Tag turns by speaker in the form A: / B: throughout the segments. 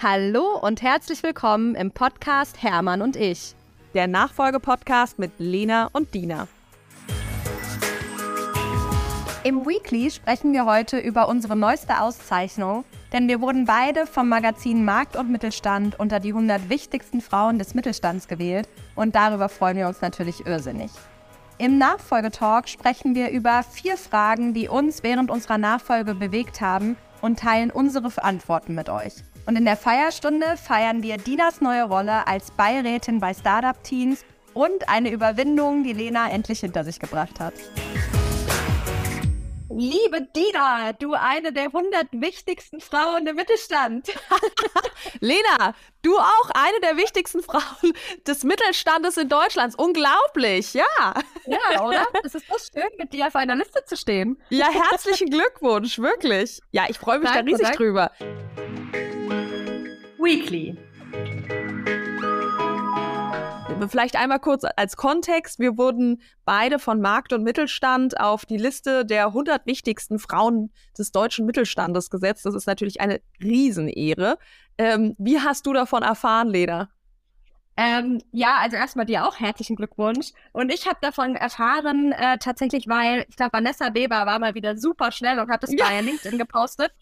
A: Hallo und herzlich willkommen im Podcast Hermann und ich.
B: Der Nachfolgepodcast mit Lena und Dina.
A: Im Weekly sprechen wir heute über unsere neueste Auszeichnung, denn wir wurden beide vom Magazin Markt und Mittelstand unter die 100 wichtigsten Frauen des Mittelstands gewählt und darüber freuen wir uns natürlich irrsinnig. Im Nachfolgetalk sprechen wir über vier Fragen, die uns während unserer Nachfolge bewegt haben und teilen unsere Antworten mit euch. Und in der Feierstunde feiern wir Dinas neue Rolle als Beirätin bei Startup Teens und eine Überwindung, die Lena endlich hinter sich gebracht hat. Liebe Dina, du eine der 100 wichtigsten Frauen im Mittelstand.
B: Lena, du auch eine der wichtigsten Frauen des Mittelstandes in Deutschlands. Unglaublich, ja.
A: Ja, oder? Es ist so schön, mit dir auf einer Liste zu stehen.
B: Ja, herzlichen Glückwunsch, wirklich. Ja, ich freue mich danke, da riesig danke. drüber.
A: Weekly.
B: Vielleicht einmal kurz als Kontext. Wir wurden beide von Markt und Mittelstand auf die Liste der 100 wichtigsten Frauen des deutschen Mittelstandes gesetzt. Das ist natürlich eine Riesenehre. Ähm, wie hast du davon erfahren, Leda?
A: Ähm, ja, also erstmal dir auch herzlichen Glückwunsch. Und ich habe davon erfahren, äh, tatsächlich, weil ich glaube, Vanessa Weber war mal wieder super schnell und hat es ja. bei LinkedIn gepostet.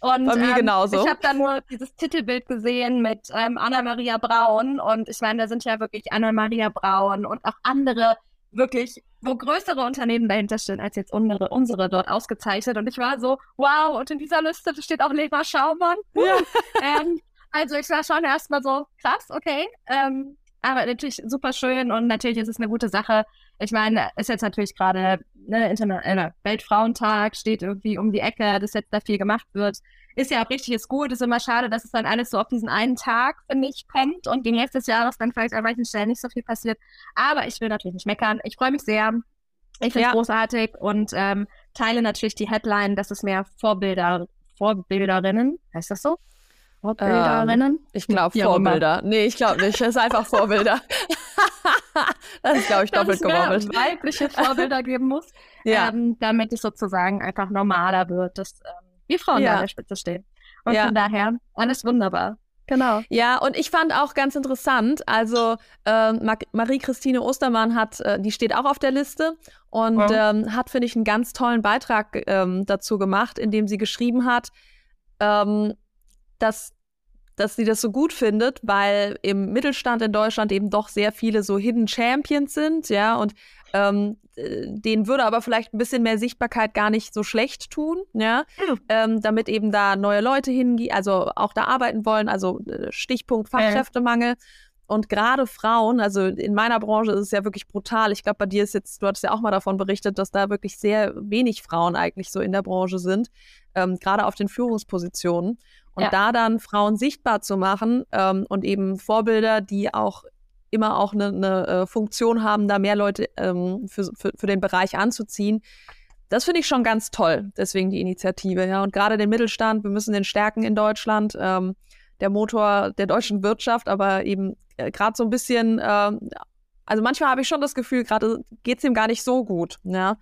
A: Und
B: Bei mir ähm, genauso.
A: ich habe dann nur dieses Titelbild gesehen mit ähm, Anna-Maria Braun. Und ich meine, da sind ja wirklich Anna-Maria Braun und auch andere wirklich, wo größere Unternehmen dahinter stehen als jetzt unsere, unsere dort ausgezeichnet. Und ich war so, wow, und in dieser Liste steht auch Lena Schaumann. Ja. ähm, also ich war schon erstmal so, krass, okay. Ähm, aber natürlich super schön und natürlich ist es eine gute Sache. Ich meine, ist jetzt natürlich gerade ne, Interna äh, Weltfrauentag, steht irgendwie um die Ecke, dass jetzt da viel gemacht wird. Ist ja auch richtig, ist gut. Ist immer schade, dass es dann alles so auf diesen einen Tag, finde ich, kommt und den Rest des Jahres dann vielleicht an manchen Stellen nicht so viel passiert. Aber ich will natürlich nicht meckern. Ich freue mich sehr. Ich finde es ja. großartig und ähm, teile natürlich die Headline, dass es mehr Vorbilder, Vorbilderinnen, heißt das so?
B: Vorbilderinnen? Ähm, ich glaube Vorbilder. Nee, ich glaube nicht. Es ist einfach Vorbilder. das ist, glaube ich, doppelt gemobbelt.
A: weibliche Vorbilder geben muss, ja. ähm, damit es sozusagen einfach normaler wird, dass ähm, wir Frauen ja. an der Spitze stehen. Und ja. von daher, alles wunderbar.
B: Genau. Ja, und ich fand auch ganz interessant, also äh, Marie-Christine Ostermann hat, äh, die steht auch auf der Liste und oh. ähm, hat, finde ich, einen ganz tollen Beitrag ähm, dazu gemacht, in dem sie geschrieben hat, ähm, dass dass sie das so gut findet, weil im Mittelstand in Deutschland eben doch sehr viele so Hidden Champions sind, ja, und ähm, äh, denen würde aber vielleicht ein bisschen mehr Sichtbarkeit gar nicht so schlecht tun, ja, mhm. ähm, damit eben da neue Leute hingehen, also auch da arbeiten wollen, also äh, Stichpunkt Fachkräftemangel. Und gerade Frauen, also in meiner Branche ist es ja wirklich brutal. Ich glaube, bei dir ist jetzt, du hattest ja auch mal davon berichtet, dass da wirklich sehr wenig Frauen eigentlich so in der Branche sind, ähm, gerade auf den Führungspositionen. Und ja. da dann Frauen sichtbar zu machen ähm, und eben Vorbilder, die auch immer auch eine, eine äh, Funktion haben, da mehr Leute ähm, für, für, für den Bereich anzuziehen. Das finde ich schon ganz toll, deswegen die Initiative. Ja. Und gerade den Mittelstand, wir müssen den stärken in Deutschland, ähm, der Motor der deutschen Wirtschaft, aber eben gerade so ein bisschen ähm, also manchmal habe ich schon das Gefühl, gerade geht es ihm gar nicht so gut. Ja?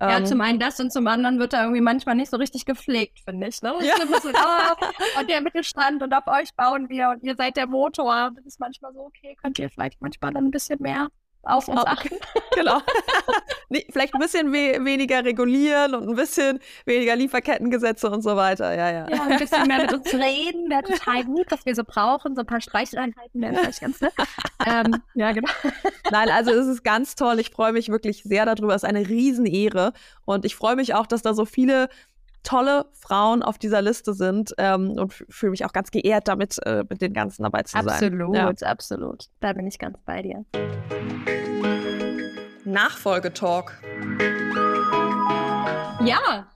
A: ja, ähm, zum einen das und zum anderen wird er irgendwie manchmal nicht so richtig gepflegt, finde ich. Ne? Ja. So, oh, und der Mittelstand und auf euch bauen wir und ihr seid der Motor. Das ist manchmal so, okay, könnt ihr vielleicht manchmal dann ein bisschen mehr auf uns achten.
B: genau. Vielleicht ein bisschen we weniger regulieren und ein bisschen weniger Lieferkettengesetze und so weiter. Ja, ja.
A: Ja, ein bisschen mehr mit uns reden, wäre total gut, was wir so brauchen. So ein paar Streicheleinheiten wären vielleicht ganz nett. ähm, ja, genau.
B: Nein, also es ist ganz toll. Ich freue mich wirklich sehr darüber. Es ist eine Riesenehre. Und ich freue mich auch, dass da so viele tolle Frauen auf dieser Liste sind ähm, und fühle mich auch ganz geehrt, damit äh, mit den ganzen dabei zu
A: absolut,
B: sein.
A: Absolut, ja. absolut. Da bin ich ganz bei dir.
B: Nachfolgetalk.
A: Ja,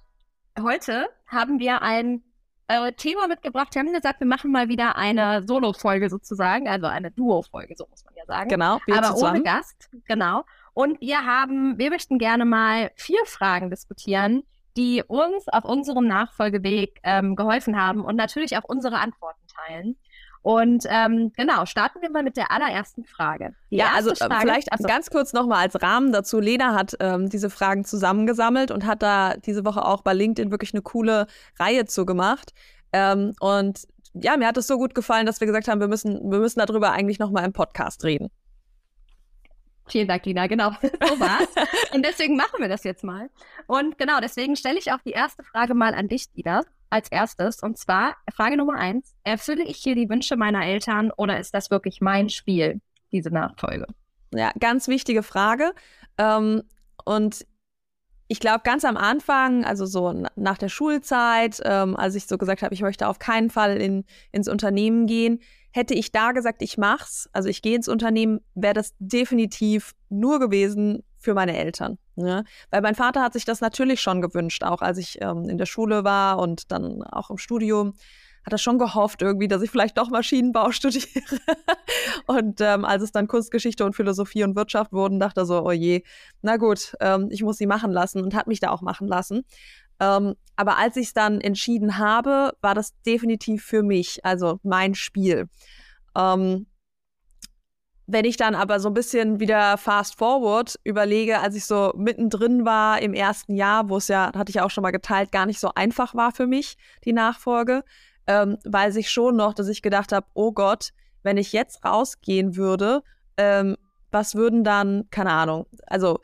A: heute haben wir ein äh, Thema mitgebracht. Wir haben gesagt, wir machen mal wieder eine Solo-Folge sozusagen, also eine Duo-Folge, so muss man ja sagen.
B: Genau,
A: wir aber zusammen. ohne Gast, genau. Und wir haben, wir möchten gerne mal vier Fragen diskutieren, die uns auf unserem Nachfolgeweg ähm, geholfen haben und natürlich auch unsere Antworten teilen. Und ähm, genau, starten wir mal mit der allerersten Frage.
B: Die ja, also äh, Frage, vielleicht also, ganz kurz nochmal als Rahmen dazu. Lena hat ähm, diese Fragen zusammengesammelt und hat da diese Woche auch bei LinkedIn wirklich eine coole Reihe zu gemacht. Ähm, und ja, mir hat es so gut gefallen, dass wir gesagt haben, wir müssen, wir müssen darüber eigentlich nochmal im Podcast reden.
A: Vielen Dank, Lina. Genau, so war's. Und deswegen machen wir das jetzt mal. Und genau, deswegen stelle ich auch die erste Frage mal an dich, Lina, als erstes. Und zwar Frage Nummer eins. Erfülle ich hier die Wünsche meiner Eltern oder ist das wirklich mein Spiel, diese Nachfolge?
B: Ja, ganz wichtige Frage. Ähm, und ich glaube, ganz am Anfang, also so nach der Schulzeit, ähm, als ich so gesagt habe, ich möchte auf keinen Fall in, ins Unternehmen gehen, hätte ich da gesagt, ich mach's, also ich gehe ins Unternehmen, wäre das definitiv nur gewesen für meine Eltern. Ne? Weil mein Vater hat sich das natürlich schon gewünscht, auch als ich ähm, in der Schule war und dann auch im Studium hat er schon gehofft irgendwie, dass ich vielleicht doch Maschinenbau studiere. und ähm, als es dann Kunstgeschichte und Philosophie und Wirtschaft wurden, dachte er so, oh je, na gut, ähm, ich muss sie machen lassen und hat mich da auch machen lassen. Ähm, aber als ich es dann entschieden habe, war das definitiv für mich, also mein Spiel. Ähm, wenn ich dann aber so ein bisschen wieder fast forward überlege, als ich so mittendrin war im ersten Jahr, wo es ja, hatte ich auch schon mal geteilt, gar nicht so einfach war für mich, die Nachfolge, ähm, weiß ich schon noch, dass ich gedacht habe, oh Gott, wenn ich jetzt rausgehen würde, ähm, was würden dann, keine Ahnung, also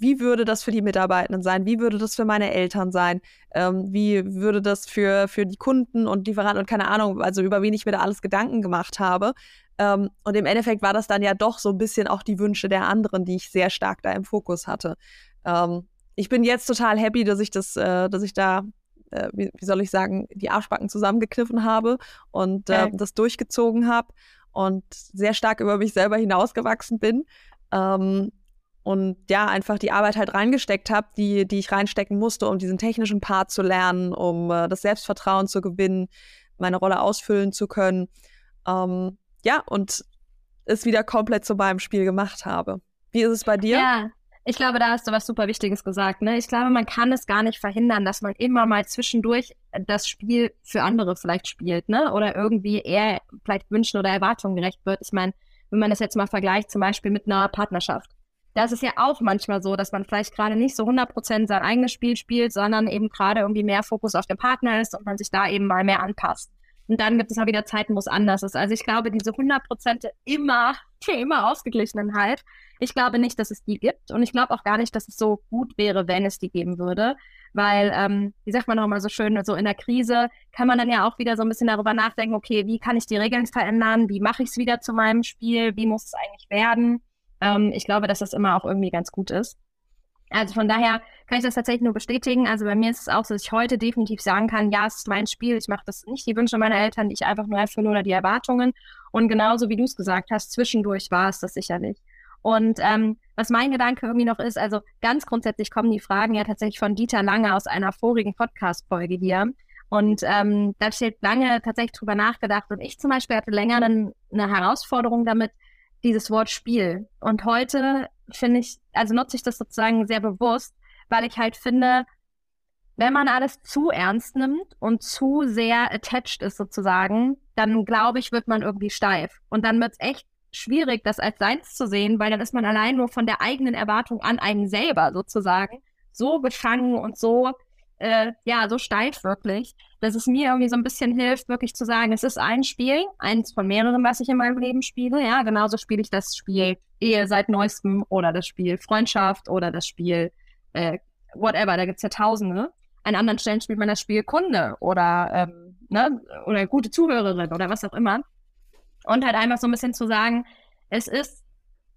B: wie würde das für die Mitarbeitenden sein? Wie würde das für meine Eltern sein? Ähm, wie würde das für, für die Kunden und Lieferanten und keine Ahnung, also über wen ich mir da alles Gedanken gemacht habe. Ähm, und im Endeffekt war das dann ja doch so ein bisschen auch die Wünsche der anderen, die ich sehr stark da im Fokus hatte. Ähm, ich bin jetzt total happy, dass ich das, äh, dass ich da äh, wie, wie, soll ich sagen, die Arschbacken zusammengekniffen habe und äh, das durchgezogen habe und sehr stark über mich selber hinausgewachsen bin. Ähm, und ja, einfach die Arbeit halt reingesteckt habe, die, die ich reinstecken musste, um diesen technischen Part zu lernen, um äh, das Selbstvertrauen zu gewinnen, meine Rolle ausfüllen zu können. Ähm, ja, und es wieder komplett zu meinem Spiel gemacht habe. Wie ist es bei dir?
A: Ja, ich glaube, da hast du was super Wichtiges gesagt. Ne? Ich glaube, man kann es gar nicht verhindern, dass man immer mal zwischendurch das Spiel für andere vielleicht spielt, ne? Oder irgendwie eher vielleicht Wünschen oder Erwartungen gerecht wird. Ich meine, wenn man das jetzt mal vergleicht, zum Beispiel mit einer Partnerschaft. Da ist ja auch manchmal so, dass man vielleicht gerade nicht so 100% sein eigenes Spiel spielt, sondern eben gerade irgendwie mehr Fokus auf den Partner ist und man sich da eben mal mehr anpasst. Und dann gibt es auch wieder Zeiten, wo es anders ist. Also ich glaube, diese 100% immer, immer Ausgeglichenheit, ich glaube nicht, dass es die gibt. Und ich glaube auch gar nicht, dass es so gut wäre, wenn es die geben würde. Weil, ähm, wie sagt man auch mal so schön, so in der Krise kann man dann ja auch wieder so ein bisschen darüber nachdenken, okay, wie kann ich die Regeln verändern? Wie mache ich es wieder zu meinem Spiel? Wie muss es eigentlich werden? Ähm, ich glaube, dass das immer auch irgendwie ganz gut ist. Also von daher kann ich das tatsächlich nur bestätigen. Also bei mir ist es auch so, dass ich heute definitiv sagen kann, ja, es ist mein Spiel. Ich mache das nicht die Wünsche meiner Eltern, die ich einfach nur erfülle oder die Erwartungen. Und genauso wie du es gesagt hast, zwischendurch war es das sicherlich. Und ähm, was mein Gedanke irgendwie noch ist, also ganz grundsätzlich kommen die Fragen ja tatsächlich von Dieter Lange aus einer vorigen Podcast-Folge hier. Und ähm, da steht lange tatsächlich drüber nachgedacht. Und ich zum Beispiel hatte länger eine Herausforderung damit, dieses Wort Spiel. Und heute finde ich, also nutze ich das sozusagen sehr bewusst, weil ich halt finde, wenn man alles zu ernst nimmt und zu sehr attached ist sozusagen, dann glaube ich, wird man irgendwie steif. Und dann wird es echt schwierig, das als seins zu sehen, weil dann ist man allein nur von der eigenen Erwartung an einen selber sozusagen so befangen und so äh, ja, so steif wirklich, dass es mir irgendwie so ein bisschen hilft, wirklich zu sagen, es ist ein Spiel, eins von mehreren, was ich in meinem Leben spiele. Ja, genauso spiele ich das Spiel Ehe seit neuestem oder das Spiel Freundschaft oder das Spiel äh, whatever, da gibt's ja tausende. An anderen Stellen spielt man das Spiel Kunde oder, ähm, ne, oder gute Zuhörerin oder was auch immer. Und halt einfach so ein bisschen zu sagen, es ist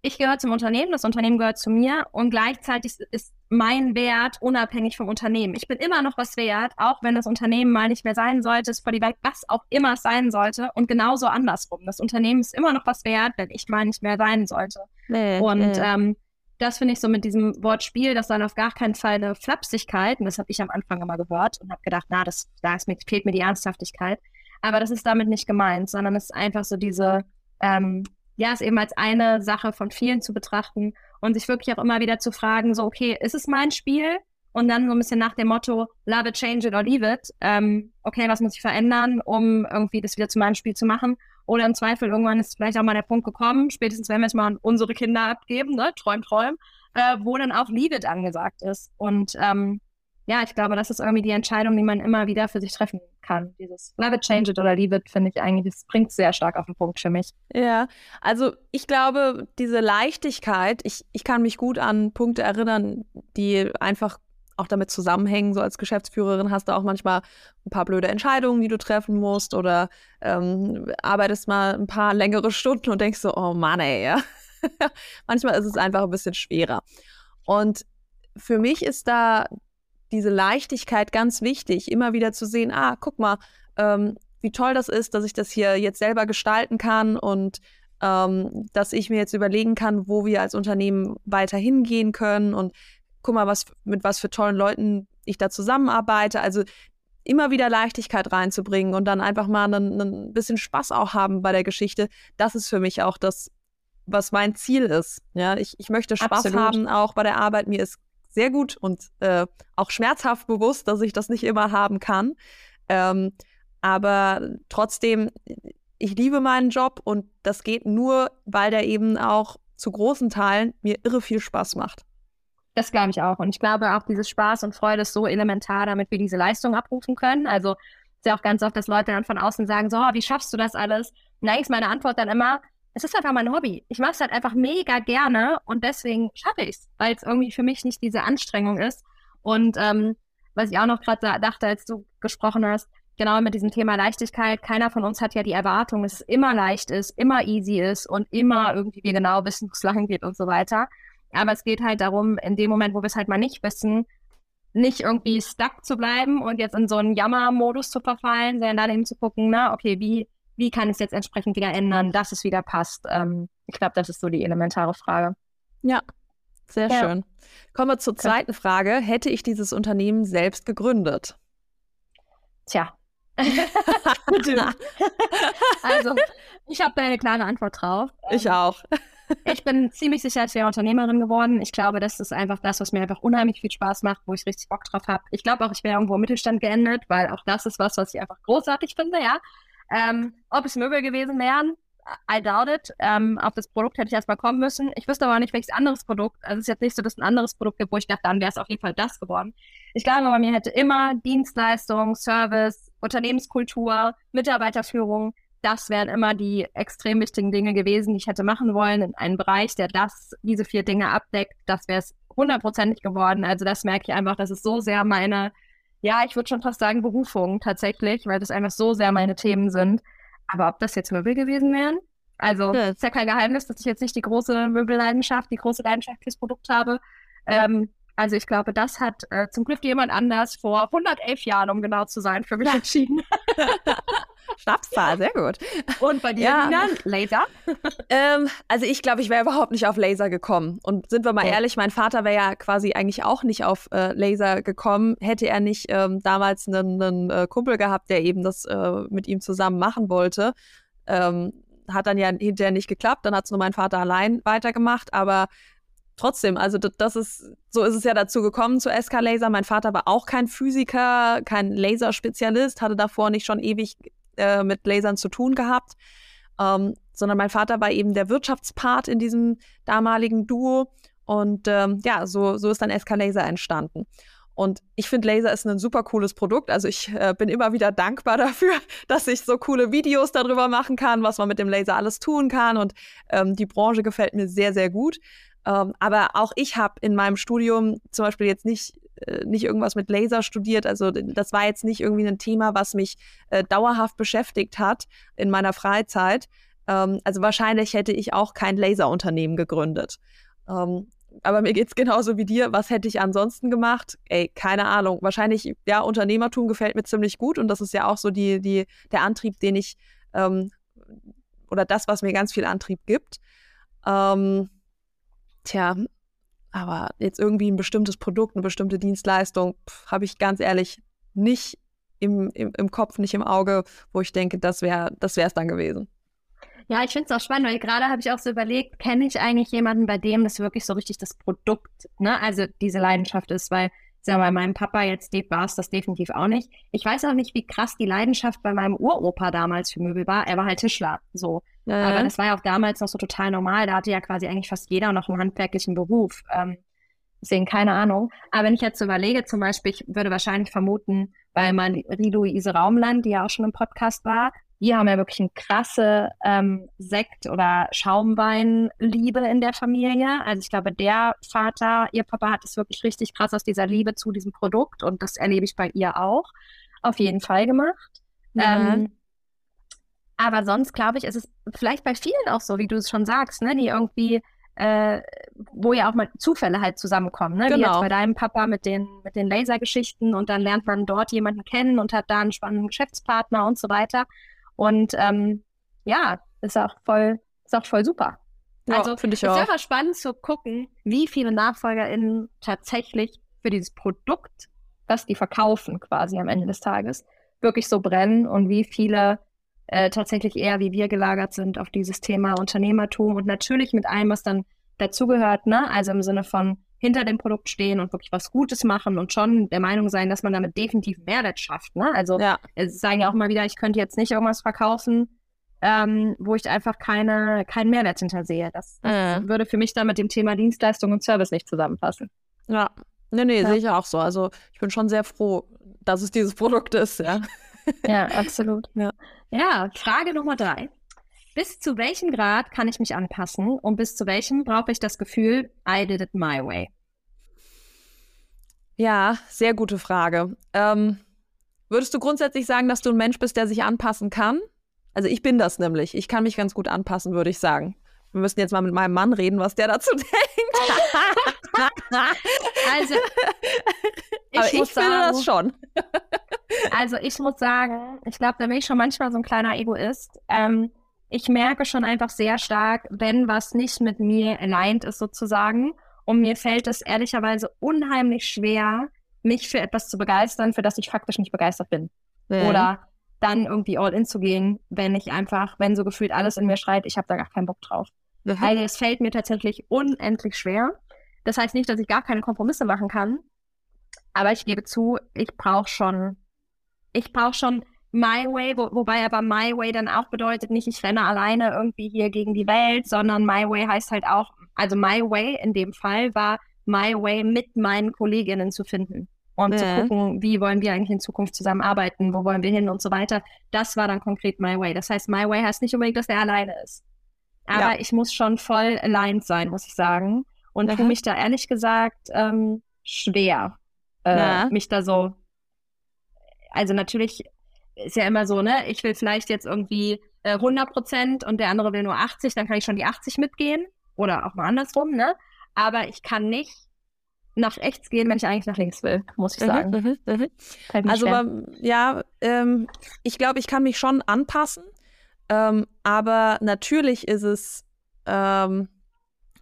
A: ich gehöre zum Unternehmen, das Unternehmen gehört zu mir und gleichzeitig ist mein Wert unabhängig vom Unternehmen. Ich bin immer noch was wert, auch wenn das Unternehmen mal nicht mehr sein sollte, Spotify, was auch immer es sein sollte und genauso andersrum. Das Unternehmen ist immer noch was wert, wenn ich mal nicht mehr sein sollte. Nee, und nee. Ähm, das finde ich so mit diesem Wort Spiel, das dann auf gar keinen Fall eine Flapsigkeit, und das habe ich am Anfang immer gehört und habe gedacht, na, das, da ist mir, fehlt mir die Ernsthaftigkeit. Aber das ist damit nicht gemeint, sondern es ist einfach so diese, ähm, ja, es eben als eine Sache von vielen zu betrachten und sich wirklich auch immer wieder zu fragen, so, okay, ist es mein Spiel? Und dann so ein bisschen nach dem Motto, love it, change it or leave it. Ähm, okay, was muss ich verändern, um irgendwie das wieder zu meinem Spiel zu machen? Oder im Zweifel, irgendwann ist vielleicht auch mal der Punkt gekommen, spätestens wenn wir es mal an unsere Kinder abgeben, ne, träum, träum, äh, wo dann auch leave it angesagt ist. Und ähm, ja, ich glaube, das ist irgendwie die Entscheidung, die man immer wieder für sich treffen kann. Dieses Love it, change it oder leave it, finde ich eigentlich, das bringt sehr stark auf den Punkt für mich.
B: Ja, also ich glaube, diese Leichtigkeit, ich, ich kann mich gut an Punkte erinnern, die einfach auch damit zusammenhängen. So als Geschäftsführerin hast du auch manchmal ein paar blöde Entscheidungen, die du treffen musst oder ähm, arbeitest mal ein paar längere Stunden und denkst so, oh Mann, ey, ja. manchmal ist es einfach ein bisschen schwerer. Und für mich ist da diese Leichtigkeit ganz wichtig, immer wieder zu sehen, ah, guck mal, ähm, wie toll das ist, dass ich das hier jetzt selber gestalten kann und ähm, dass ich mir jetzt überlegen kann, wo wir als Unternehmen weiter hingehen können und guck mal, was, mit was für tollen Leuten ich da zusammenarbeite. Also immer wieder Leichtigkeit reinzubringen und dann einfach mal ein bisschen Spaß auch haben bei der Geschichte, das ist für mich auch das, was mein Ziel ist. Ja, ich, ich möchte Spaß Absolut. haben, auch bei der Arbeit. Mir ist sehr gut und äh, auch schmerzhaft bewusst, dass ich das nicht immer haben kann. Ähm, aber trotzdem, ich liebe meinen Job und das geht nur, weil der eben auch zu großen Teilen mir irre viel Spaß macht.
A: Das glaube ich auch. Und ich glaube auch, dieses Spaß und Freude ist so elementar, damit wir diese Leistung abrufen können. Also ist ja auch ganz oft, dass Leute dann von außen sagen, so, oh, wie schaffst du das alles? Und eigentlich ist meine Antwort dann immer, es ist einfach mein Hobby. Ich mache es halt einfach mega gerne und deswegen schaffe ich es, weil es irgendwie für mich nicht diese Anstrengung ist. Und ähm, was ich auch noch gerade dachte, als du gesprochen hast, genau mit diesem Thema Leichtigkeit, keiner von uns hat ja die Erwartung, dass es immer leicht ist, immer easy ist und immer irgendwie wir genau wissen, wo es lang geht und so weiter. Aber es geht halt darum, in dem Moment, wo wir es halt mal nicht wissen, nicht irgendwie stuck zu bleiben und jetzt in so einen Jammer-Modus zu verfallen, sondern dann eben zu gucken, na, okay, wie wie kann ich es jetzt entsprechend wieder ändern, dass es wieder passt? Ähm, ich glaube, das ist so die elementare Frage.
B: Ja, sehr ja. schön. Kommen wir zur zweiten Frage. Hätte ich dieses Unternehmen selbst gegründet?
A: Tja. also, ich habe da eine klare Antwort drauf.
B: Ich auch.
A: ich bin ziemlich sicher, ich wäre Unternehmerin geworden. Ich glaube, das ist einfach das, was mir einfach unheimlich viel Spaß macht, wo ich richtig Bock drauf habe. Ich glaube auch, ich wäre irgendwo im Mittelstand geendet, weil auch das ist was, was ich einfach großartig finde, ja. Ähm, ob es Möbel gewesen wären, I doubt it. Ähm, auf das Produkt hätte ich erstmal kommen müssen. Ich wüsste aber nicht, welches anderes Produkt. Also es ist jetzt nicht so, dass ein anderes Produkt gibt, wo ich dachte, dann wäre es auf jeden Fall das geworden. Ich glaube, bei mir hätte immer Dienstleistung, Service, Unternehmenskultur, Mitarbeiterführung, das wären immer die extrem wichtigen Dinge gewesen, die ich hätte machen wollen in einem Bereich, der das, diese vier Dinge abdeckt. Das wäre es hundertprozentig geworden. Also das merke ich einfach, dass es so sehr meine ja, ich würde schon fast sagen Berufung tatsächlich, weil das einfach so sehr meine Themen sind. Aber ob das jetzt Möbel gewesen wären? Also, ja. ist ja kein Geheimnis, dass ich jetzt nicht die große Möbelleidenschaft, die große Leidenschaft fürs Produkt habe. Ähm, also ich glaube, das hat äh, zum Glück jemand anders vor 111 Jahren, um genau zu sein, für mich entschieden.
B: Schnapszahl, sehr gut.
A: Und bei dir, ja. Nina, Laser?
B: ähm, also ich glaube, ich wäre überhaupt nicht auf Laser gekommen. Und sind wir mal okay. ehrlich, mein Vater wäre ja quasi eigentlich auch nicht auf äh, Laser gekommen, hätte er nicht ähm, damals einen, einen äh, Kumpel gehabt, der eben das äh, mit ihm zusammen machen wollte. Ähm, hat dann ja hinterher nicht geklappt, dann hat es nur mein Vater allein weitergemacht, aber trotzdem, also das ist, so ist es ja dazu gekommen zu SK Laser. Mein Vater war auch kein Physiker, kein Laserspezialist, hatte davor nicht schon ewig äh, mit Lasern zu tun gehabt, ähm, sondern mein Vater war eben der Wirtschaftspart in diesem damaligen Duo. Und ähm, ja, so, so ist dann SK Laser entstanden. Und ich finde, Laser ist ein super cooles Produkt. Also ich äh, bin immer wieder dankbar dafür, dass ich so coole Videos darüber machen kann, was man mit dem Laser alles tun kann. Und ähm, die Branche gefällt mir sehr, sehr gut. Ähm, aber auch ich habe in meinem Studium zum Beispiel jetzt nicht, äh, nicht irgendwas mit Laser studiert. Also das war jetzt nicht irgendwie ein Thema, was mich äh, dauerhaft beschäftigt hat in meiner Freizeit. Ähm, also wahrscheinlich hätte ich auch kein Laserunternehmen gegründet. Ähm, aber mir geht's genauso wie dir. Was hätte ich ansonsten gemacht? Ey, keine Ahnung. Wahrscheinlich, ja, Unternehmertum gefällt mir ziemlich gut und das ist ja auch so die, die, der Antrieb, den ich ähm, oder das, was mir ganz viel Antrieb gibt. Ähm, Tja, aber jetzt irgendwie ein bestimmtes Produkt, eine bestimmte Dienstleistung, habe ich ganz ehrlich nicht im, im, im Kopf, nicht im Auge, wo ich denke, das wäre das es dann gewesen.
A: Ja, ich finde es auch spannend, weil gerade habe ich auch so überlegt, kenne ich eigentlich jemanden, bei dem das wirklich so richtig das Produkt, ne, also diese Leidenschaft ist, weil Sag mal, meinem Papa jetzt war es das definitiv auch nicht. Ich weiß auch nicht, wie krass die Leidenschaft bei meinem Uropa damals für Möbel war. Er war halt Tischler, so. Ja. Aber das war ja auch damals noch so total normal. Da hatte ja quasi eigentlich fast jeder noch einen handwerklichen Beruf. Ähm, Deswegen keine Ahnung. Aber wenn ich jetzt überlege, zum Beispiel, ich würde wahrscheinlich vermuten, weil man Marie-Louise Raumland, die ja auch schon im Podcast war, die haben ja wirklich eine krasse ähm, Sekt- oder Schaumweinliebe in der Familie. Also ich glaube, der Vater, ihr Papa hat es wirklich richtig krass aus dieser Liebe zu diesem Produkt und das erlebe ich bei ihr auch auf jeden Fall gemacht. Ja. Ähm, aber sonst glaube ich, ist es vielleicht bei vielen auch so, wie du es schon sagst, ne, die irgendwie äh, wo ja auch mal Zufälle halt zusammenkommen, ne? Genau. Wie jetzt genau. bei deinem Papa mit den, mit den Lasergeschichten und dann lernt man dort jemanden kennen und hat da einen spannenden Geschäftspartner und so weiter. Und ähm, ja, ist auch voll, ist auch voll super. Ja, also finde ich auch. Es ist einfach spannend zu gucken, wie viele NachfolgerInnen tatsächlich für dieses Produkt, was die verkaufen, quasi am Ende des Tages, wirklich so brennen und wie viele äh, tatsächlich eher wie wir gelagert sind auf dieses Thema Unternehmertum und natürlich mit allem, was dann dazugehört, ne? Also im Sinne von hinter dem Produkt stehen und wirklich was Gutes machen und schon der Meinung sein, dass man damit definitiv Mehrwert schafft. Ne? Also ja. sagen ja auch mal wieder, ich könnte jetzt nicht irgendwas verkaufen, ähm, wo ich einfach keine, keinen Mehrwert hintersehe. Das, das äh. würde für mich dann mit dem Thema Dienstleistung und Service nicht zusammenpassen.
B: Ja, nee, nee, ja. sehe ich auch so. Also ich bin schon sehr froh, dass es dieses Produkt ist, ja.
A: Ja, absolut. Ja. ja, Frage Nummer drei. Bis zu welchem Grad kann ich mich anpassen und bis zu welchem brauche ich das Gefühl, I did it my way?
B: Ja, sehr gute Frage. Ähm, würdest du grundsätzlich sagen, dass du ein Mensch bist, der sich anpassen kann? Also ich bin das nämlich. Ich kann mich ganz gut anpassen, würde ich sagen. Wir müssen jetzt mal mit meinem Mann reden, was der dazu denkt. also, ich, Aber ich finde das schon.
A: also ich muss sagen, ich glaube, da bin ich schon manchmal so ein kleiner Egoist. Ähm, ich merke schon einfach sehr stark, wenn was nicht mit mir aligned ist sozusagen. Und mir fällt es ehrlicherweise unheimlich schwer, mich für etwas zu begeistern, für das ich faktisch nicht begeistert bin. Mhm. Oder dann irgendwie all in zu gehen, wenn ich einfach, wenn so gefühlt alles in mir schreit, ich habe da gar keinen Bock drauf. Mhm. Also es fällt mir tatsächlich unendlich schwer. Das heißt nicht, dass ich gar keine Kompromisse machen kann. Aber ich gebe zu, ich brauche schon, ich brauche schon My Way, wo, wobei aber My Way dann auch bedeutet, nicht ich renne alleine irgendwie hier gegen die Welt, sondern My Way heißt halt auch, also My Way in dem Fall war My Way mit meinen Kolleginnen zu finden und ja. zu gucken, wie wollen wir eigentlich in Zukunft zusammenarbeiten, wo wollen wir hin und so weiter. Das war dann konkret My Way. Das heißt, My Way heißt nicht unbedingt, dass er alleine ist. Aber ja. ich muss schon voll aligned sein, muss ich sagen. Und Aha. tue mich da ehrlich gesagt ähm, schwer, äh, mich da so. Also natürlich ist ja immer so, ne? Ich will vielleicht jetzt irgendwie äh, 100 Prozent und der andere will nur 80, dann kann ich schon die 80 mitgehen oder auch mal andersrum, ne? Aber ich kann nicht nach rechts gehen, wenn ich eigentlich nach links will, muss ich mhm, sagen. Mhm,
B: mh, mh. Also, aber, ja, ähm, ich glaube, ich kann mich schon anpassen, ähm, aber natürlich ist es, ähm,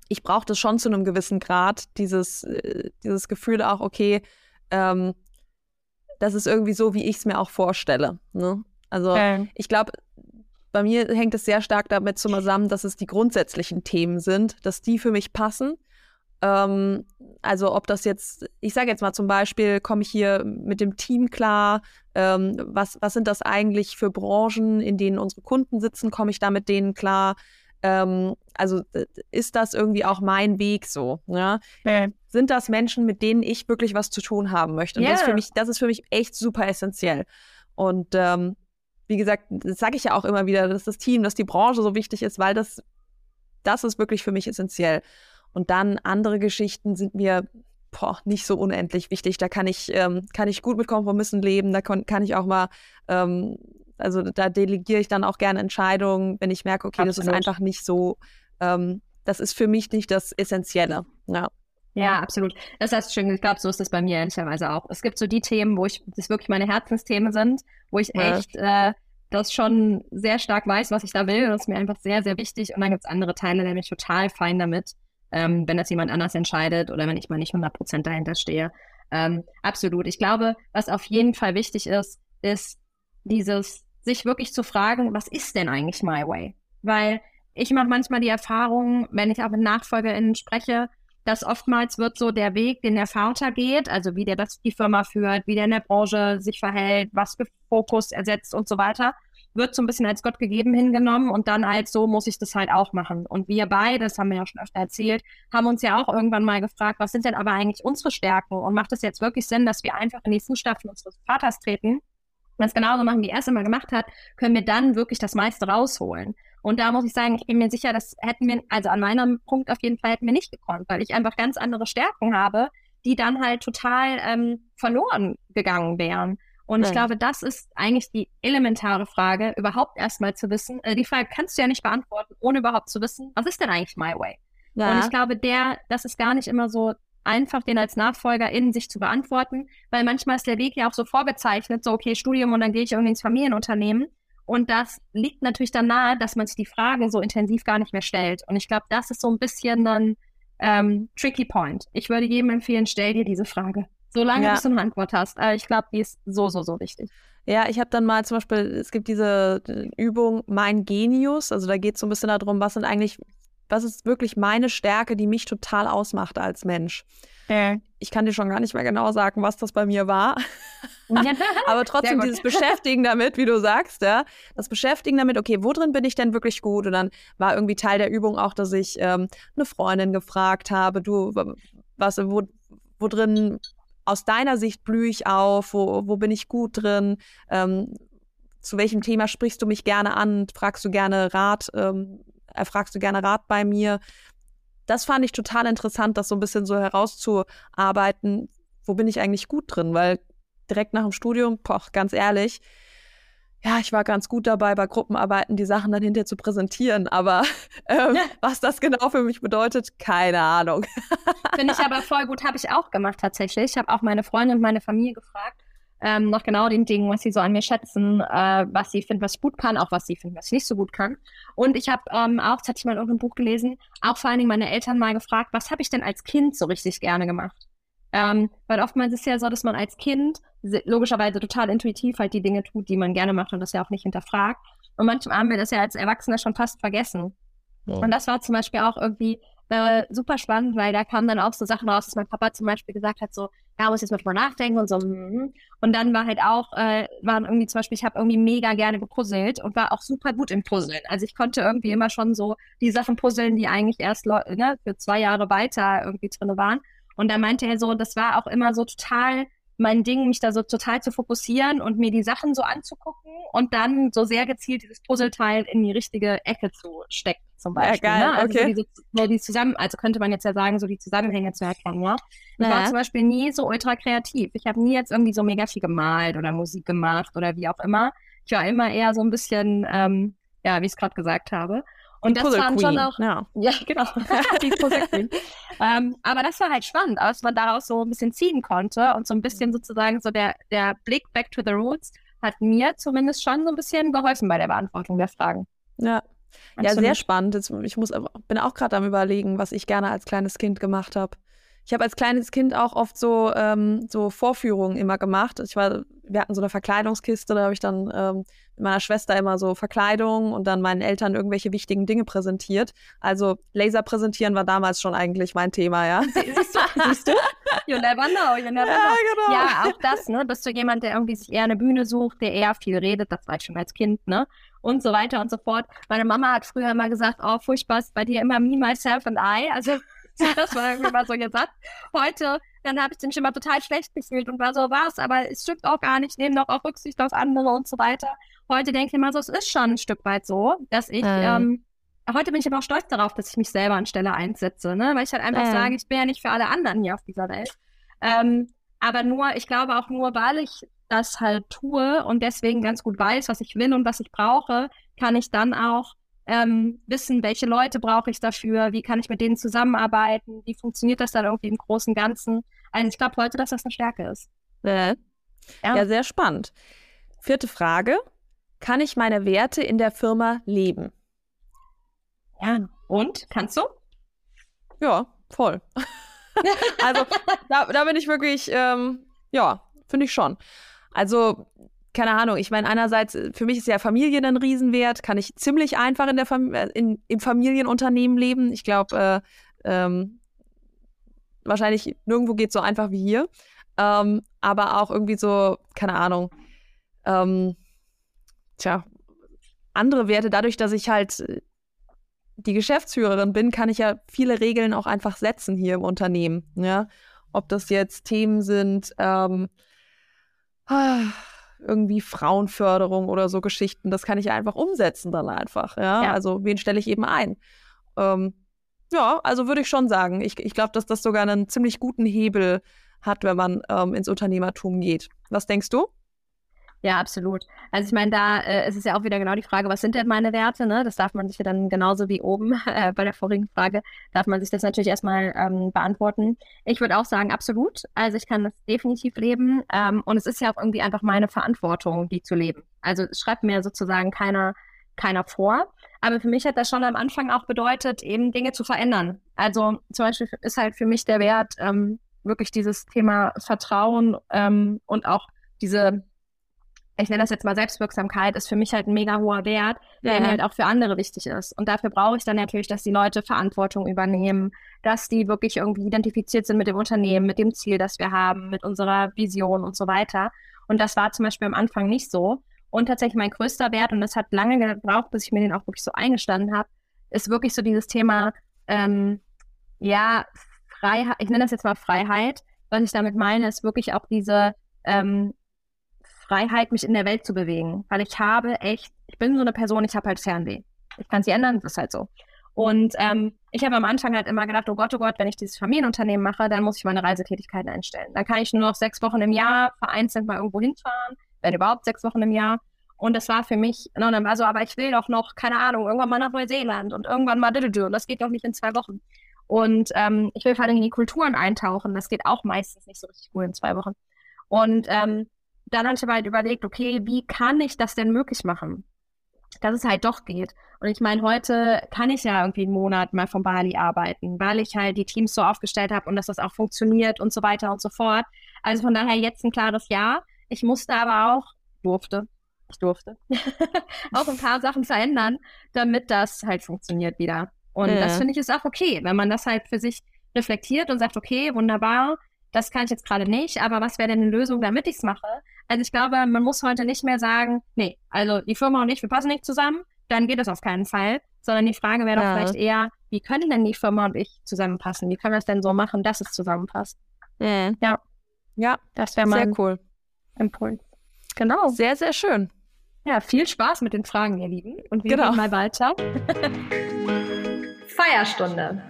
B: ich brauche das schon zu einem gewissen Grad, dieses, äh, dieses Gefühl auch, okay, ähm, das ist irgendwie so, wie ich es mir auch vorstelle. Ne? Also okay. ich glaube, bei mir hängt es sehr stark damit zusammen, dass es die grundsätzlichen Themen sind, dass die für mich passen. Ähm, also ob das jetzt, ich sage jetzt mal zum Beispiel, komme ich hier mit dem Team klar? Ähm, was, was sind das eigentlich für Branchen, in denen unsere Kunden sitzen? Komme ich da mit denen klar? Ähm, also ist das irgendwie auch mein Weg so? Ja? Okay. Sind das Menschen, mit denen ich wirklich was zu tun haben möchte? Und yeah. das, ist für mich, das ist für mich echt super essentiell. Und ähm, wie gesagt, das sage ich ja auch immer wieder, dass das Team, dass die Branche so wichtig ist, weil das, das ist wirklich für mich essentiell. Und dann andere Geschichten sind mir boah, nicht so unendlich wichtig. Da kann ich, ähm, kann ich gut mit Kompromissen leben. Da kann, kann ich auch mal ähm, also da delegiere ich dann auch gerne Entscheidungen, wenn ich merke, okay, Absolut. das ist einfach nicht so, ähm, das ist für mich nicht das Essentielle. Ja.
A: Ja, absolut. Das heißt schön, ich glaube, so ist es bei mir ehrlicherweise auch. Es gibt so die Themen, wo ich, das wirklich meine Herzensthemen sind, wo ich ja. echt äh, das schon sehr stark weiß, was ich da will. Das ist mir einfach sehr, sehr wichtig. Und dann gibt es andere Teile, da bin ich total fein damit, ähm, wenn das jemand anders entscheidet oder wenn ich mal nicht 100% dahinter stehe. Ähm, absolut. Ich glaube, was auf jeden Fall wichtig ist, ist dieses sich wirklich zu fragen, was ist denn eigentlich My Way? Weil ich mache manchmal die Erfahrung, wenn ich auch mit NachfolgerInnen spreche, dass oftmals wird so der Weg, den der Vater geht, also wie der das die Firma führt, wie der in der Branche sich verhält, was für Fokus er setzt und so weiter, wird so ein bisschen als Gott gegeben hingenommen und dann als so muss ich das halt auch machen. Und wir beide, das haben wir ja schon öfter erzählt, haben uns ja auch irgendwann mal gefragt, was sind denn aber eigentlich unsere Stärken und macht es jetzt wirklich Sinn, dass wir einfach in die Fußstapfen unseres Vaters treten? Wenn es genauso machen, wie er es immer gemacht hat, können wir dann wirklich das meiste rausholen. Und da muss ich sagen, ich bin mir sicher, das hätten wir, also an meinem Punkt auf jeden Fall hätten wir nicht gekonnt, weil ich einfach ganz andere Stärken habe, die dann halt total ähm, verloren gegangen wären. Und ich glaube, das ist eigentlich die elementare Frage, überhaupt erstmal zu wissen. Äh, die Frage kannst du ja nicht beantworten, ohne überhaupt zu wissen, was ist denn eigentlich My Way? Ja. Und ich glaube, der, das ist gar nicht immer so einfach, den als Nachfolger in sich zu beantworten, weil manchmal ist der Weg ja auch so vorgezeichnet, so okay, Studium und dann gehe ich irgendwie ins Familienunternehmen. Und das liegt natürlich dann nahe, dass man sich die Frage so intensiv gar nicht mehr stellt. Und ich glaube, das ist so ein bisschen dann ähm, tricky point. Ich würde jedem empfehlen, stell dir diese Frage. Solange ja. du eine Antwort hast. Aber ich glaube, die ist so, so, so wichtig.
B: Ja, ich habe dann mal zum Beispiel, es gibt diese äh, Übung Mein Genius. Also da geht es so ein bisschen darum, was sind eigentlich, was ist wirklich meine Stärke, die mich total ausmacht als Mensch. Äh. Ich kann dir schon gar nicht mehr genau sagen, was das bei mir war. Aber trotzdem dieses Beschäftigen damit, wie du sagst, ja, das Beschäftigen damit, okay, wo drin bin ich denn wirklich gut? Und dann war irgendwie Teil der Übung auch, dass ich ähm, eine Freundin gefragt habe, du, was, wo, wo drin aus deiner Sicht blühe ich auf, wo, wo bin ich gut drin, ähm, zu welchem Thema sprichst du mich gerne an, fragst du gerne Rat, ähm, erfragst du gerne Rat bei mir das fand ich total interessant, das so ein bisschen so herauszuarbeiten, wo bin ich eigentlich gut drin, weil direkt nach dem Studium, boah, ganz ehrlich, ja, ich war ganz gut dabei, bei Gruppenarbeiten die Sachen dann hinterher zu präsentieren, aber ähm, ja. was das genau für mich bedeutet, keine Ahnung.
A: Finde ich aber voll gut, habe ich auch gemacht tatsächlich. Ich habe auch meine Freunde und meine Familie gefragt, ähm, nach genau den Dingen, was sie so an mir schätzen, äh, was sie finden, was ich gut kann, auch was sie finden, was ich nicht so gut kann. Und ich habe ähm, auch, das hatte ich mal in irgendeinem Buch gelesen, auch vor allen Dingen meine Eltern mal gefragt, was habe ich denn als Kind so richtig gerne gemacht? Ähm, weil oftmals ist es ja so, dass man als Kind logischerweise total intuitiv halt die Dinge tut, die man gerne macht und das ja auch nicht hinterfragt. Und manchmal haben wir das ja als Erwachsener schon fast vergessen. Ja. Und das war zum Beispiel auch irgendwie äh, super spannend, weil da kamen dann auch so Sachen raus, dass mein Papa zum Beispiel gesagt hat, so, ja, muss jetzt mal drüber nachdenken und so. Mm. Und dann war halt auch, äh, waren irgendwie zum Beispiel, ich habe irgendwie mega gerne gepuzzelt und war auch super gut im Puzzeln. Also ich konnte irgendwie immer schon so die Sachen puzzeln, die eigentlich erst ne, für zwei Jahre weiter irgendwie drin waren. Und da meinte er so, das war auch immer so total mein Ding, mich da so total zu fokussieren und mir die Sachen so anzugucken und dann so sehr gezielt dieses Puzzleteil in die richtige Ecke zu stecken, zum Beispiel. Ja, geil, ne? also okay. So diese, die zusammen, also könnte man jetzt ja sagen, so die Zusammenhänge zu erkennen, ja. Ich ja. war zum Beispiel nie so ultra kreativ. Ich habe nie jetzt irgendwie so mega viel gemalt oder Musik gemacht oder wie auch immer. Ich war immer eher so ein bisschen, ähm, ja, wie ich es gerade gesagt habe. Und die das waren Queen. schon auch. Ja, ja genau. die Puzzle Queen. ähm, aber das war halt spannend, was man daraus so ein bisschen ziehen konnte und so ein bisschen sozusagen so der, der Blick back to the roots hat mir zumindest schon so ein bisschen geholfen bei der Beantwortung der Fragen.
B: Ja. Ja, sehr spannend. Ich muss, bin auch gerade am überlegen, was ich gerne als kleines Kind gemacht habe. Ich habe als kleines Kind auch oft so, ähm, so Vorführungen immer gemacht. Ich war, wir hatten so eine Verkleidungskiste, da habe ich dann ähm, meiner Schwester immer so Verkleidung und dann meinen Eltern irgendwelche wichtigen Dinge präsentiert. Also Laser präsentieren war damals schon eigentlich mein Thema, ja.
A: Siehst du? Siehst du? You never know, you never know. Ja, genau. ja, auch das, ne? Bist du jemand, der irgendwie sich eher eine Bühne sucht, der eher viel redet, das war ich schon als Kind, ne? Und so weiter und so fort. Meine Mama hat früher immer gesagt, oh, furchtbar ist bei dir immer me, myself and I. Also das war irgendwie mal so ihr Satz. Heute, dann habe ich den schon mal total schlecht gefühlt und war so, was, aber es stimmt auch gar nicht, nehmen doch auch Rücksicht auf andere und so weiter. Heute denke ich mal so, es ist schon ein Stück weit so, dass ich, ähm. Ähm, heute bin ich aber auch stolz darauf, dass ich mich selber an Stelle einsetze, ne? weil ich halt einfach ähm. sage, ich bin ja nicht für alle anderen hier auf dieser Welt. Ähm, aber nur, ich glaube auch nur, weil ich das halt tue und deswegen ganz gut weiß, was ich will und was ich brauche, kann ich dann auch ähm, wissen, welche Leute brauche ich dafür, wie kann ich mit denen zusammenarbeiten, wie funktioniert das dann irgendwie im großen Ganzen. Also ich glaube heute, dass das eine Stärke ist.
B: Äh, ja. ja, sehr spannend. Vierte Frage. Kann ich meine Werte in der Firma leben?
A: Ja, und? Kannst du?
B: Ja, voll. also da, da, bin ich wirklich, ähm, ja, finde ich schon. Also keine Ahnung, ich meine, einerseits, äh, für mich ist ja Familie ein Riesenwert, kann ich ziemlich einfach in der Fam äh, in, im Familienunternehmen leben. Ich glaube, äh, ähm, wahrscheinlich nirgendwo geht es so einfach wie hier. Ähm, aber auch irgendwie so, keine Ahnung, ähm, tja, andere Werte. Dadurch, dass ich halt äh, die Geschäftsführerin bin, kann ich ja viele Regeln auch einfach setzen hier im Unternehmen. Ja? Ob das jetzt Themen sind, ähm, ah, irgendwie Frauenförderung oder so Geschichten, das kann ich einfach umsetzen dann einfach. Ja, ja. also wen stelle ich eben ein? Ähm, ja, also würde ich schon sagen. Ich, ich glaube, dass das sogar einen ziemlich guten Hebel hat, wenn man ähm, ins Unternehmertum geht. Was denkst du?
A: Ja, absolut. Also ich meine, da äh, ist es ja auch wieder genau die Frage, was sind denn meine Werte? Ne? Das darf man sich ja dann genauso wie oben äh, bei der vorigen Frage, darf man sich das natürlich erstmal ähm, beantworten. Ich würde auch sagen, absolut. Also ich kann das definitiv leben. Ähm, und es ist ja auch irgendwie einfach meine Verantwortung, die zu leben. Also es schreibt mir sozusagen keiner, keiner vor. Aber für mich hat das schon am Anfang auch bedeutet, eben Dinge zu verändern. Also zum Beispiel ist halt für mich der Wert ähm, wirklich dieses Thema Vertrauen ähm, und auch diese ich nenne das jetzt mal Selbstwirksamkeit, ist für mich halt ein mega hoher Wert, der ja. mir halt auch für andere wichtig ist. Und dafür brauche ich dann natürlich, dass die Leute Verantwortung übernehmen, dass die wirklich irgendwie identifiziert sind mit dem Unternehmen, mit dem Ziel, das wir haben, mit unserer Vision und so weiter. Und das war zum Beispiel am Anfang nicht so. Und tatsächlich mein größter Wert, und das hat lange gebraucht, bis ich mir den auch wirklich so eingestanden habe, ist wirklich so dieses Thema, ähm, ja, Freiheit, ich nenne das jetzt mal Freiheit. Was ich damit meine, ist wirklich auch diese ähm, Freiheit, mich in der Welt zu bewegen. Weil ich habe echt, ich bin so eine Person, ich habe halt Fernweh. Ich kann sie ändern, das ist halt so. Und ähm, ich habe am Anfang halt immer gedacht, oh Gott, oh Gott, wenn ich dieses Familienunternehmen mache, dann muss ich meine Reisetätigkeiten einstellen. Dann kann ich nur noch sechs Wochen im Jahr vereinzelt mal irgendwo hinfahren, wenn überhaupt sechs Wochen im Jahr. Und das war für mich, no, dann war so, aber ich will doch noch, keine Ahnung, irgendwann mal nach Neuseeland und irgendwann mal und das geht doch nicht in zwei Wochen. Und ähm, ich will vor allem in die Kulturen eintauchen, das geht auch meistens nicht so richtig gut in zwei Wochen. Und ähm, dann habe ich aber halt überlegt, okay, wie kann ich das denn möglich machen? Dass es halt doch geht. Und ich meine, heute kann ich ja irgendwie einen Monat mal von Bali arbeiten, weil ich halt die Teams so aufgestellt habe und dass das auch funktioniert und so weiter und so fort. Also von daher jetzt ein klares Ja. Ich musste aber auch, durfte, ich durfte, auch ein paar Sachen verändern, damit das halt funktioniert wieder. Und ja. das finde ich ist auch okay, wenn man das halt für sich reflektiert und sagt, okay, wunderbar, das kann ich jetzt gerade nicht, aber was wäre denn eine Lösung, damit ich es mache? Also ich glaube, man muss heute nicht mehr sagen, nee, also die Firma und ich, wir passen nicht zusammen, dann geht das auf keinen Fall, sondern die Frage wäre ja. doch vielleicht eher, wie können denn die Firma und ich zusammenpassen? Wie können wir es denn so machen, dass es zusammenpasst?
B: Mhm. Ja. Ja, das wäre mal sehr cool.
A: Impuls.
B: Genau. Sehr, sehr schön.
A: Ja, viel Spaß mit den Fragen, ihr Lieben. Und wir genau. gehen mal weiter. Feierstunde.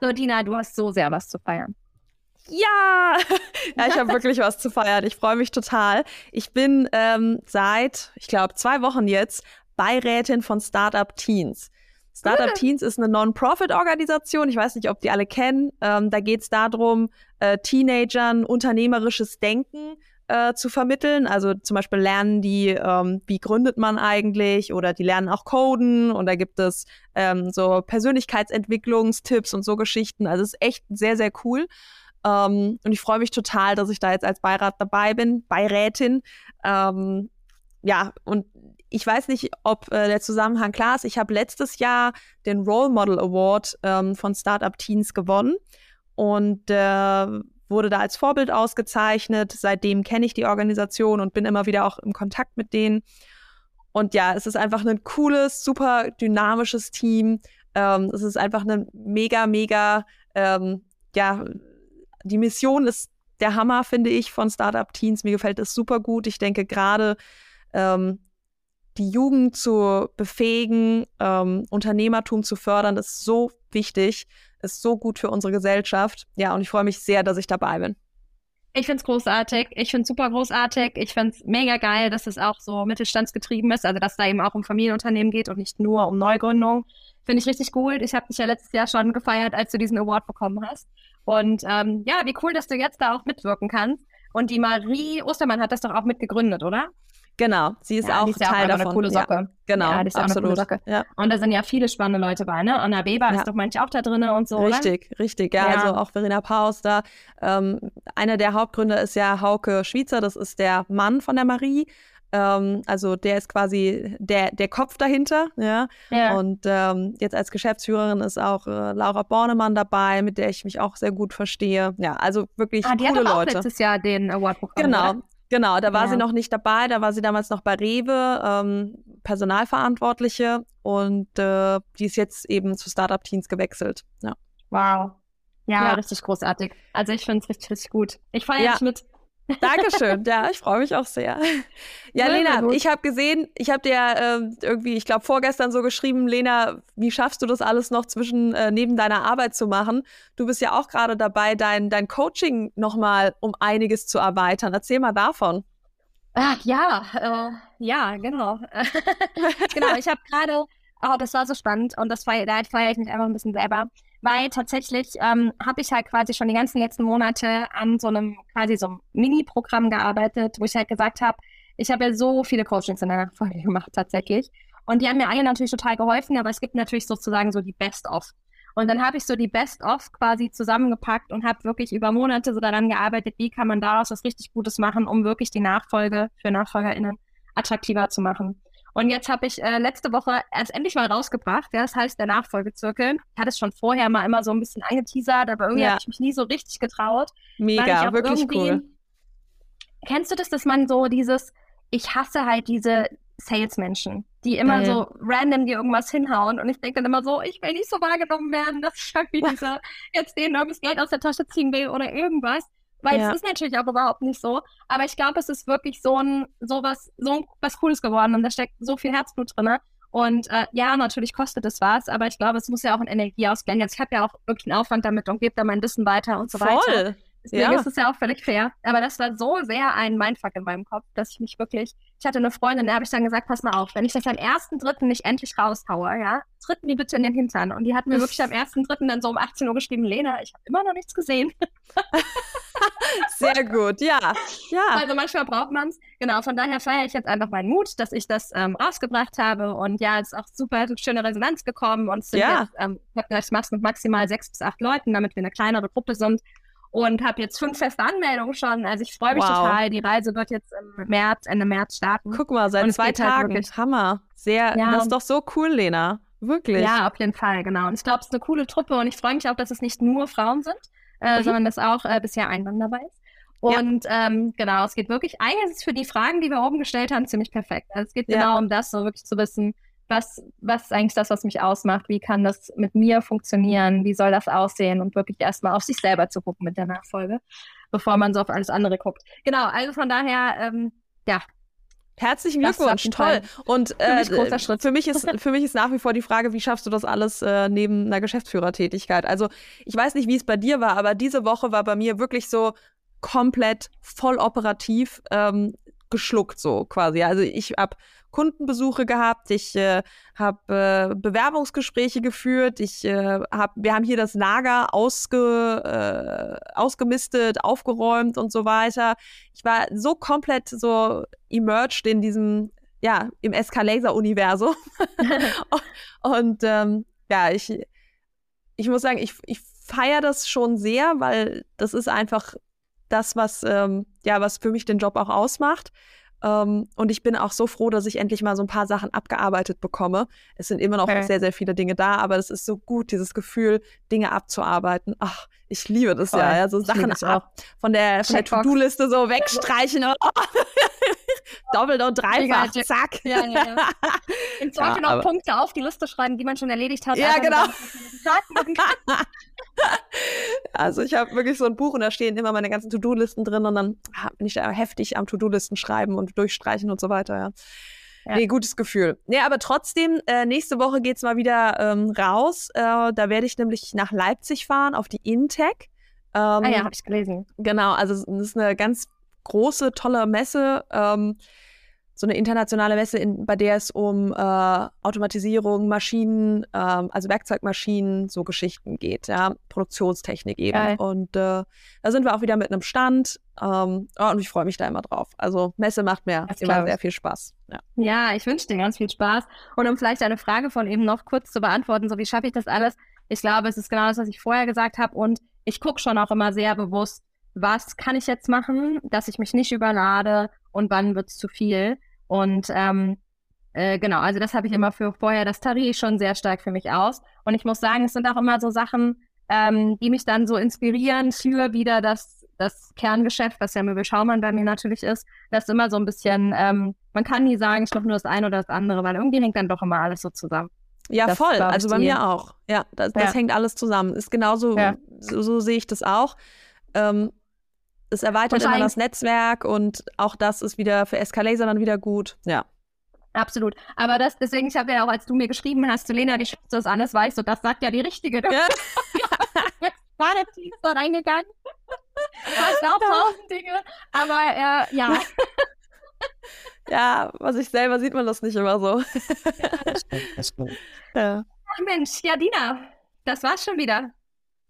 A: So, Dina, du hast so sehr was zu feiern.
B: Ja, ja ich habe wirklich was zu feiern. Ich freue mich total. Ich bin ähm, seit, ich glaube, zwei Wochen jetzt Beirätin von Startup Teens. Startup Teens ist eine Non-Profit-Organisation. Ich weiß nicht, ob die alle kennen. Ähm, da geht es darum, äh, Teenagern unternehmerisches Denken äh, zu vermitteln. Also zum Beispiel lernen die, ähm, wie gründet man eigentlich oder die lernen auch Coden und da gibt es ähm, so Persönlichkeitsentwicklungstipps und so Geschichten. Also es ist echt sehr, sehr cool. Ähm, und ich freue mich total, dass ich da jetzt als Beirat dabei bin, Beirätin. Ähm, ja, und ich weiß nicht, ob äh, der Zusammenhang klar ist. Ich habe letztes Jahr den Role Model Award ähm, von Startup Teens gewonnen. Und äh, wurde da als Vorbild ausgezeichnet. Seitdem kenne ich die Organisation und bin immer wieder auch im Kontakt mit denen. Und ja, es ist einfach ein cooles, super dynamisches Team. Ähm, es ist einfach ein mega, mega, ähm, ja, die Mission ist der Hammer, finde ich, von Startup Teens. Mir gefällt es super gut. Ich denke gerade, ähm, die Jugend zu befähigen, ähm, Unternehmertum zu fördern, ist so wichtig ist so gut für unsere Gesellschaft. Ja, und ich freue mich sehr, dass ich dabei bin.
A: Ich finde es großartig. Ich finde es super großartig. Ich finde es mega geil, dass es auch so mittelstandsgetrieben ist, also dass da eben auch um Familienunternehmen geht und nicht nur um Neugründung. Finde ich richtig gut. Ich habe dich ja letztes Jahr schon gefeiert, als du diesen Award bekommen hast. Und ähm, ja, wie cool, dass du jetzt da auch mitwirken kannst. Und die Marie Ostermann hat das doch auch mitgegründet, oder?
B: Genau, sie ist ja, auch ist ja Teil auch davon.
A: Eine coole Socke.
B: Ja, genau, ja, die ist absolut.
A: Auch eine coole Socke. Ja. Und da sind ja viele spannende Leute bei, ne? Anna Weber ist doch manchmal auch da drin und so.
B: Richtig, oder? richtig, ja, Also auch Verena Paus da. Ähm, einer der Hauptgründer ist ja Hauke Schweizer, das ist der Mann von der Marie. Ähm, also der ist quasi der, der Kopf dahinter, ja. ja. Und ähm, jetzt als Geschäftsführerin ist auch äh, Laura Bornemann dabei, mit der ich mich auch sehr gut verstehe. Ja, also wirklich ah, die coole hat auch Leute.
A: letztes Jahr den Award bekommen.
B: Genau,
A: oder?
B: Genau, da war ja. sie noch nicht dabei, da war sie damals noch bei Rewe, ähm, Personalverantwortliche und äh, die ist jetzt eben zu Startup Teens gewechselt. Ja.
A: Wow. Ja, ja, richtig großartig. Also ich finde es richtig, richtig gut. Ich feiere ja. dich mit.
B: Dankeschön. Ja, ich freue mich auch sehr. Ja, ja Lena, ich habe gesehen, ich habe dir äh, irgendwie, ich glaube, vorgestern so geschrieben, Lena, wie schaffst du das alles noch zwischen äh, neben deiner Arbeit zu machen? Du bist ja auch gerade dabei, dein, dein Coaching nochmal um einiges zu erweitern. Erzähl mal davon.
A: Ach ja, äh, ja, genau. genau, ich habe gerade, oh, das war so spannend und das feiere, da feiere ich mich einfach ein bisschen selber weil tatsächlich ähm, habe ich halt quasi schon die ganzen letzten Monate an so einem quasi so einem Mini-Programm gearbeitet, wo ich halt gesagt habe, ich habe ja so viele Coachings in der Folge gemacht tatsächlich. Und die haben mir alle natürlich total geholfen, aber es gibt natürlich sozusagen so die Best-of. Und dann habe ich so die Best-of quasi zusammengepackt und habe wirklich über Monate so daran gearbeitet, wie kann man daraus was richtig Gutes machen, um wirklich die Nachfolge für NachfolgerInnen attraktiver zu machen. Und jetzt habe ich äh, letzte Woche erst endlich mal rausgebracht. Ja, das heißt der Nachfolgezirkel. Ich hatte es schon vorher mal immer so ein bisschen angeteasert, aber irgendwie ja. habe ich mich nie so richtig getraut.
B: Mega, wirklich cool.
A: Kennst du das, dass man so dieses, ich hasse halt diese Salesmenschen, die immer mhm. so random dir irgendwas hinhauen und ich denke dann immer so, ich will nicht so wahrgenommen werden, dass ich irgendwie diese, jetzt denen irgendwas Geld aus der Tasche ziehen will oder irgendwas. Weil ja. es ist natürlich auch überhaupt nicht so. Aber ich glaube, es ist wirklich so ein, so was, so was Cooles geworden und da steckt so viel Herzblut drin. Und äh, ja, natürlich kostet es was, aber ich glaube, es muss ja auch ein Energieausgleich. Jetzt ich habe ja auch wirklich einen Aufwand damit und gebe da mein Wissen weiter und so Voll. weiter. Deswegen ja. ist es ja auch völlig fair. Aber das war so sehr ein Mindfuck in meinem Kopf, dass ich mich wirklich, ich hatte eine Freundin, der habe ich dann gesagt, pass mal auf, wenn ich das am ersten Dritten nicht endlich raushaue, ja, tritt mir bitte in den Hintern. Und die hat mir wirklich am ersten Dritten dann so um 18 Uhr geschrieben, Lena, ich habe immer noch nichts gesehen.
B: Sehr gut, ja. ja.
A: Also manchmal braucht man es. Genau, von daher feiere ich jetzt einfach meinen Mut, dass ich das ähm, rausgebracht habe. Und ja, es ist auch super schöne Resonanz gekommen. Und es sind ja. jetzt, ähm, ich mache es mit maximal sechs bis acht Leuten, damit wir eine kleinere Gruppe sind und habe jetzt fünf feste Anmeldungen schon. Also ich freue mich wow. total. Die Reise wird jetzt im März, Ende März starten.
B: Guck mal, seit zwei halt Tagen. Halt Hammer. Sehr, ja. das ist doch so cool, Lena. Wirklich.
A: Ja, auf jeden Fall, genau. Und ich glaube, es ist eine coole Truppe und ich freue mich auch, dass es nicht nur Frauen sind, äh, mhm. sondern dass auch äh, bisher ein Mann dabei ist. Und ja. ähm, genau, es geht wirklich, eigentlich ist es für die Fragen, die wir oben gestellt haben, ziemlich perfekt. Also es geht ja. genau um das, so wirklich zu wissen, was, was ist eigentlich das, was mich ausmacht? Wie kann das mit mir funktionieren? Wie soll das aussehen? Und wirklich erstmal auf sich selber zu gucken mit der Nachfolge, bevor man so auf alles andere guckt. Genau, also von daher, ähm, ja.
B: Herzlichen Glückwunsch, toll. Und äh, für, mich für, mich ist, für mich ist nach wie vor die Frage, wie schaffst du das alles äh, neben einer Geschäftsführertätigkeit? Also ich weiß nicht, wie es bei dir war, aber diese Woche war bei mir wirklich so komplett voll operativ ähm, geschluckt, so quasi. Also ich habe Kundenbesuche gehabt, ich äh, habe äh, Bewerbungsgespräche geführt, ich äh, hab, wir haben hier das Lager ausge, äh, ausgemistet, aufgeräumt und so weiter. Ich war so komplett so emerged in diesem, ja, im Escalator-Universum. und ähm, ja, ich, ich muss sagen, ich, ich feiere das schon sehr, weil das ist einfach das, was, ähm, ja, was für mich den Job auch ausmacht. Ähm, und ich bin auch so froh, dass ich endlich mal so ein paar Sachen abgearbeitet bekomme. Es sind immer noch okay. sehr, sehr viele Dinge da, aber es ist so gut, dieses Gefühl, Dinge abzuarbeiten. Ach, ich liebe das Voll. ja, ja, so Sachen ab, von der, von der To-Do-Liste so wegstreichen. Oh. Doppelt und dreifach, zack. Ja, ja, ja.
A: Und sollte ja, noch Punkte auf die Liste schreiben, die man schon erledigt hat.
B: Ja, genau. also ich habe wirklich so ein Buch und da stehen immer meine ganzen To-Do-Listen drin und dann bin ich da heftig am To-Do-Listen schreiben und durchstreichen und so weiter, ja. Ja. Nee, gutes Gefühl. Nee, aber trotzdem, äh, nächste Woche geht's mal wieder ähm, raus. Äh, da werde ich nämlich nach Leipzig fahren, auf die Intech.
A: Ähm, ah ja, habe ich gelesen.
B: Genau, also das ist eine ganz große, tolle Messe. Ähm, so eine internationale Messe, in, bei der es um äh, Automatisierung, Maschinen, äh, also Werkzeugmaschinen, so Geschichten geht, ja, Produktionstechnik eben. Geil. Und äh, da sind wir auch wieder mit einem Stand. Ähm, oh, und ich freue mich da immer drauf. Also Messe macht mir das immer sehr viel Spaß.
A: Ja, ja ich wünsche dir ganz viel Spaß. Und um vielleicht eine Frage von eben noch kurz zu beantworten, so wie schaffe ich das alles? Ich glaube, es ist genau das, was ich vorher gesagt habe. Und ich gucke schon auch immer sehr bewusst, was kann ich jetzt machen, dass ich mich nicht überlade und wann wird es zu viel. Und ähm, äh, genau, also das habe ich immer für vorher, das ich schon sehr stark für mich aus. Und ich muss sagen, es sind auch immer so Sachen, ähm, die mich dann so inspirieren für wieder das das Kerngeschäft, was ja Möbel Schaumann bei mir natürlich ist, das ist immer so ein bisschen, ähm, man kann nie sagen, ich mache nur das eine oder das andere, weil irgendwie hängt dann doch immer alles so zusammen.
B: Ja, das voll. Also bei mir auch. Ja, das, ja. das hängt alles zusammen. Ist genauso, ja. so, so, sehe ich das auch. Ähm, es erweitert immer das Netzwerk und auch das ist wieder für Escalaser dann wieder gut. Ja.
A: Absolut. Aber das, deswegen, ich habe ja auch, als du mir geschrieben hast, Lena, wie schätzt du das alles weißt so, das sagt ja die Richtige. Ja. war der tief dort reingegangen. Fast auch tausend Dinge. Aber äh, ja.
B: ja, was ich selber sieht man das nicht immer so.
A: ja, das stimmt, das stimmt. Ja. Ach Mensch, ja, Dina, das war's schon wieder.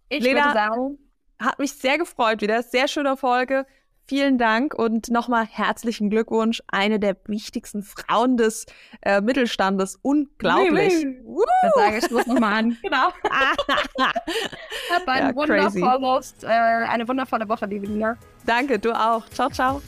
B: Ich Lena, würde sagen. Hat mich sehr gefreut wieder. Sehr schöne Folge. Vielen Dank und nochmal herzlichen Glückwunsch. Eine der wichtigsten Frauen des äh, Mittelstandes. Unglaublich.
A: Das sage ich bloß nochmal an. Genau. Hab einen ja, äh, eine wundervolle Woche, liebe Nina.
B: Danke, du auch. Ciao, ciao.